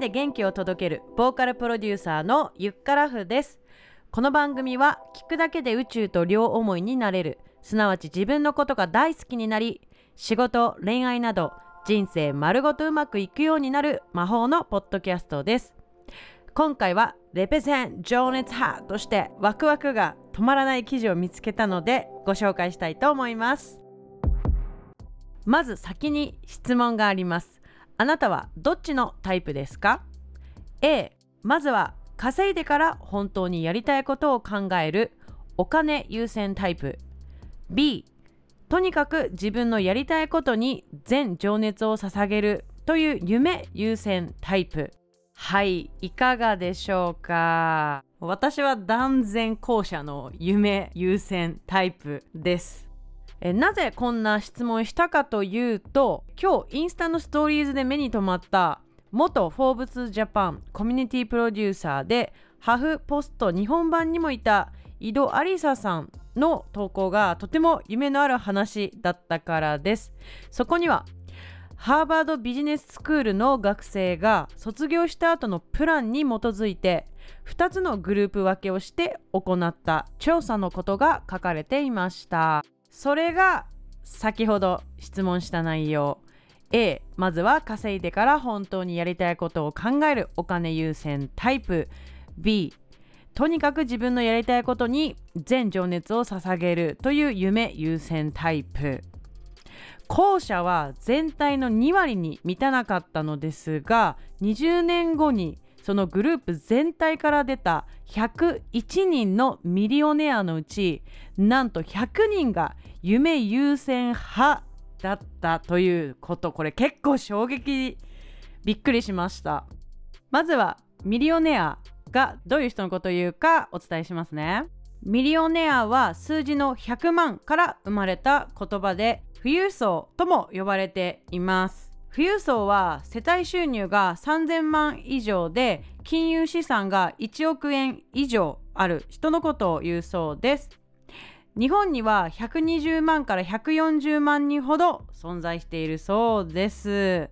で元気を届けるボーカルプロデューサーのゆっからふです。この番組は聞くだけで宇宙と両思いになれる。すなわち自分のことが大好きになり仕事恋愛など人生丸ごとうまくいくようになる魔法のポッドキャストです。今回はレペゼン情熱派としてワクワクが止まらない記事を見つけたのでご紹介したいと思います。まず先に質問があります。あなたはどっちのタイプですか？A まずは稼いでから本当にやりたいことを考えるお金優先タイプ。B とにかく自分のやりたいことに全情熱を捧げるという夢優先タイプ。はいいかがでしょうか？私は断然後者の夢優先タイプです。えなぜこんな質問したかというと今日インスタのストーリーズで目に留まった元フォーブスジャパンコミュニティプロデューサーでハフポスト日本版にもいた井戸有沙さんの投稿がとても夢のある話だったからです。そこにはハーバードビジネススクールの学生が卒業した後のプランに基づいて2つのグループ分けをして行った調査のことが書かれていました。それが先ほど質問した内容。A まずは稼いでから本当にやりたいことを考えるお金優先タイプ。B とにかく自分のやりたいことに全情熱を捧げるという夢優先タイプ。後者は全体の2割に満たなかったのですが20年後にそのグループ全体から出た101人のミリオネアのうちなんと100人が夢優先派だったということ。これ結構衝撃。びっくりしました。まずはミリオネアがどういう人のことを言うかお伝えしますね。ミリオネアは数字の100万から生まれた言葉で富裕層とも呼ばれています。富裕層は世帯収入が3000万以上で金融資産が1億円以上ある。人のことを言うそうです。日本には120万から140万人ほど存在しているそうです。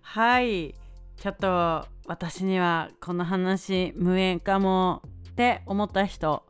はい。ちょっと私にはこの話無縁かもって思った人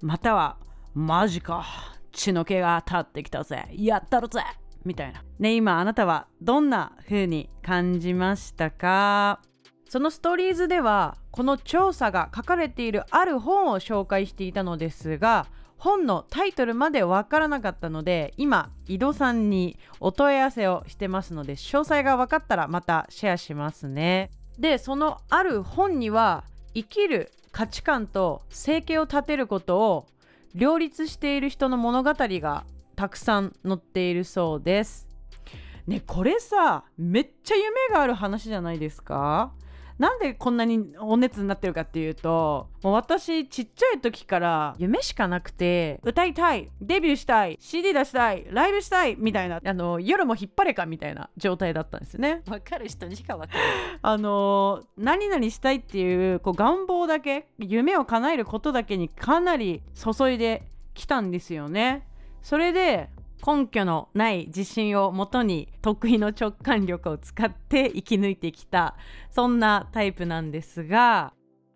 またはマジか。血の気が立ってきたぜ。やったるぜ。みたいな。ね、今あなたはどんな風に感じましたか？そのストーリーズではこの調査が書かれているある本を紹介していたのですが本のタイトルまでわからなかったので今井戸さんにお問い合わせをしてますので詳細が分かったらまたシェアしますねでそのある本には生きる価値観と生計を立てることを両立している人の物語がたくさん載っているそうです。ねこれさめっちゃ夢がある話じゃないですか？なんでこんなにお熱になってるかっていうともう私ちっちゃい時から夢しかなくて歌いたいデビューしたい CD 出したいライブしたいみたいなあの夜も引っ張れかみたいな状態だったんですね。わかる人にしかわかる あの何々したいっていうこう願望だけ夢を叶えることだけにかなり注いできたんですよねそれで根拠のない自信をもとに得意の直感力を使って生き抜いてきたそんなタイプなんですが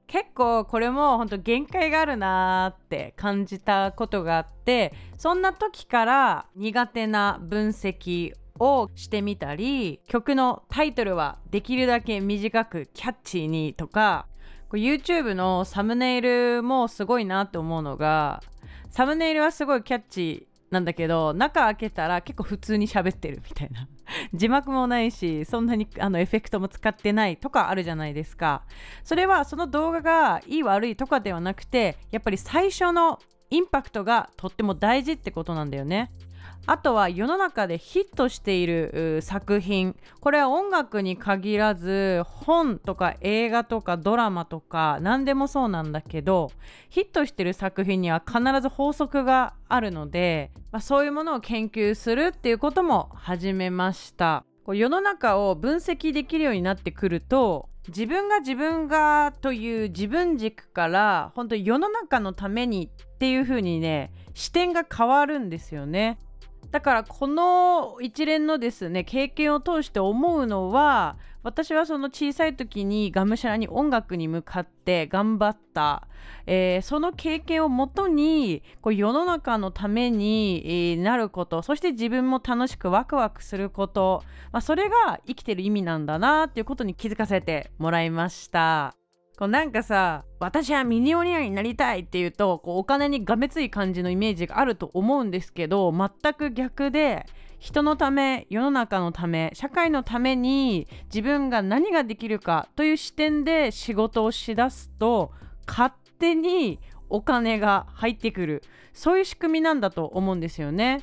結構これも本当限界があるなーって感じたことがあってそんな時から苦手な分析をしてみたり曲のタイトルはできるだけ短くキャッチーにとか YouTube のサムネイルもすごいなって思うのがサムネイルはすごいキャッチなんだけど中開けたら結構普通に喋ってるみたいな。字幕もないしそんなにあのエフェクトも使ってないとかあるじゃないですか。それはその動画がいい悪いとかではなくてやっぱり最初のインパクトがとっても大事ってことなんだよね。あとは世の中でヒットしている作品。これは音楽に限らず本とか映画とかドラマとか何でもそうなんだけどヒットしてる作品には必ず法則があるので、まあ、そういうものを研究するっていうことも始めました。世の中を分析できるようになってくると自分が自分がという自分軸から本当に世の中のためにっていう風にね視点が変わるんですよね。だからこの一連のですね経験を通して思うのは私はその小さい時にがむしゃらに音楽に向かって頑張った、えー、その経験をもとにこう世の中のために、なることそして自分も楽しくワクワクすること、まあ、それが生きてる意味なんだなっていうことに気づかせてもらいました。こうなんかさ私はミニオニアになりたいっていうとこうお金にがめつい感じのイメージがあると思うんですけど全く逆で人のため世の中のため社会のために自分が何ができるかという視点で仕事をしだすと勝手にお金が入ってくるそういう仕組みなんだと思うんですよね。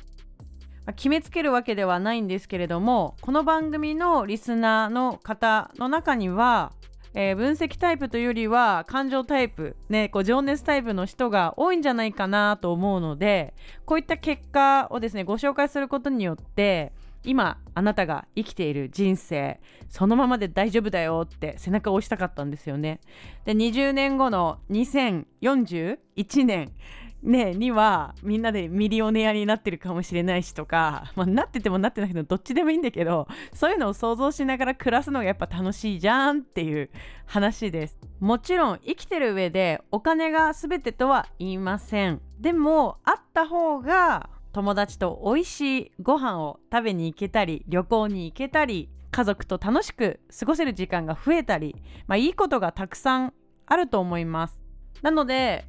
決めつけるわけではないんですけれどもこの番組のリスナーの方の中にはえー、分析タイプというよりは感情タイプ、ね、こう情熱タイプの人が多いんじゃないかなと思うのでこういった結果をですねご紹介することによって今あなたが生きている人生そのままで大丈夫だよって背中を押したかったんですよね。で20年後の2041年ねにはみんなでミリオネアになってるかもしれないしとか、まあ、なっててもなってないけどどっちでもいいんだけどそういうのを想像しながら暮らすのがやっぱ楽しいじゃんっていう話です。もちろん生きてる上でお金が全てとは言いません。でもあった方が友達と美味しいご飯を食べに行けたり旅行に行けたり家族と楽しく過ごせる時間が増えたり、まあ、いいことがたくさんあると思います。なので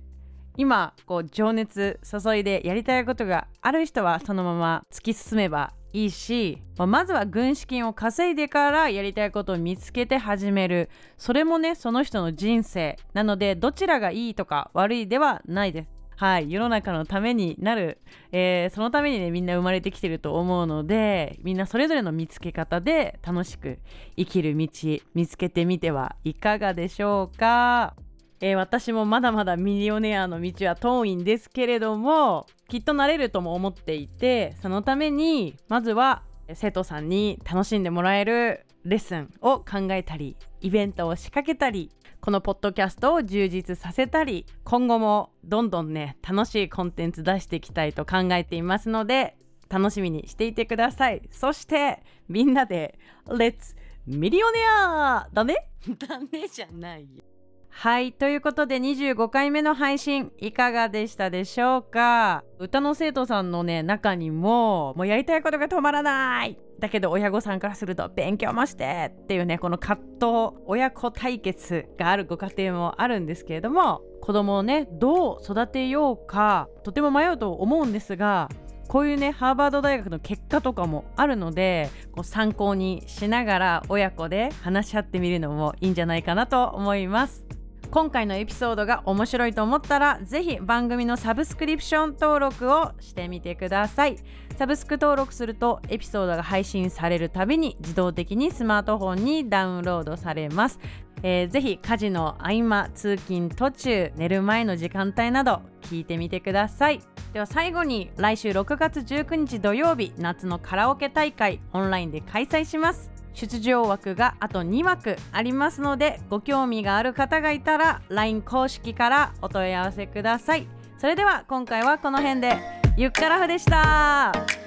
今こう情熱注いでやりたいことがある人はそのまま突き進めばいいし、まあ、まずは軍資金を稼いでからやりたいことを見つけて始める。それもねその人の人生なのでどちらがいいとか悪いではないです。はい、世の中のためになる、えー、そのためにねみんな生まれてきてると思うのでみんなそれぞれの見つけ方で楽しく生きる道見つけてみてはいかがでしょうか。えー、私もまだまだミリオネアの道は遠いんですけれどもきっとなれるとも思っていてそのためにまずは生徒さんに楽しんでもらえるレッスンを考えたりイベントを仕掛けたりこのポッドキャストを充実させたり今後もどんどんね楽しいコンテンツ出していきたいと考えていますので楽しみにしていてください。そしてみんなで「レッツミリオネアだね？だねじゃないよ。はいということで25回目の配信いかがでしたでしょうか？歌の生徒さんのね中にももうやりたいことが止まらない。だけど親御さんからすると勉強もしてっていうねこの葛藤親子対決があるご家庭もあるんですけれども子供をねどう育てようかとても迷うと思うんですがこういうねハーバード大学の結果とかもあるのでこう参考にしながら親子で話し合ってみるのもいいんじゃないかなと思います。今回のエピソードが面白いと思ったらぜひ番組のサブスクリプション登録をしてみてください。サブスク登録するとエピソードが配信されるたびに自動的にスマートフォンにダウンロードされます。えー、ぜひ家事の合間通勤途中寝る前の時間帯など聞いてみてください。では最後に来週6月19日土曜日夏のカラオケ大会オンラインで開催します。出場枠があと2枠ありますのでご興味がある方がいたら LINE 公式からお問い合わせください。それでは今回はこの辺でゆっからふでした。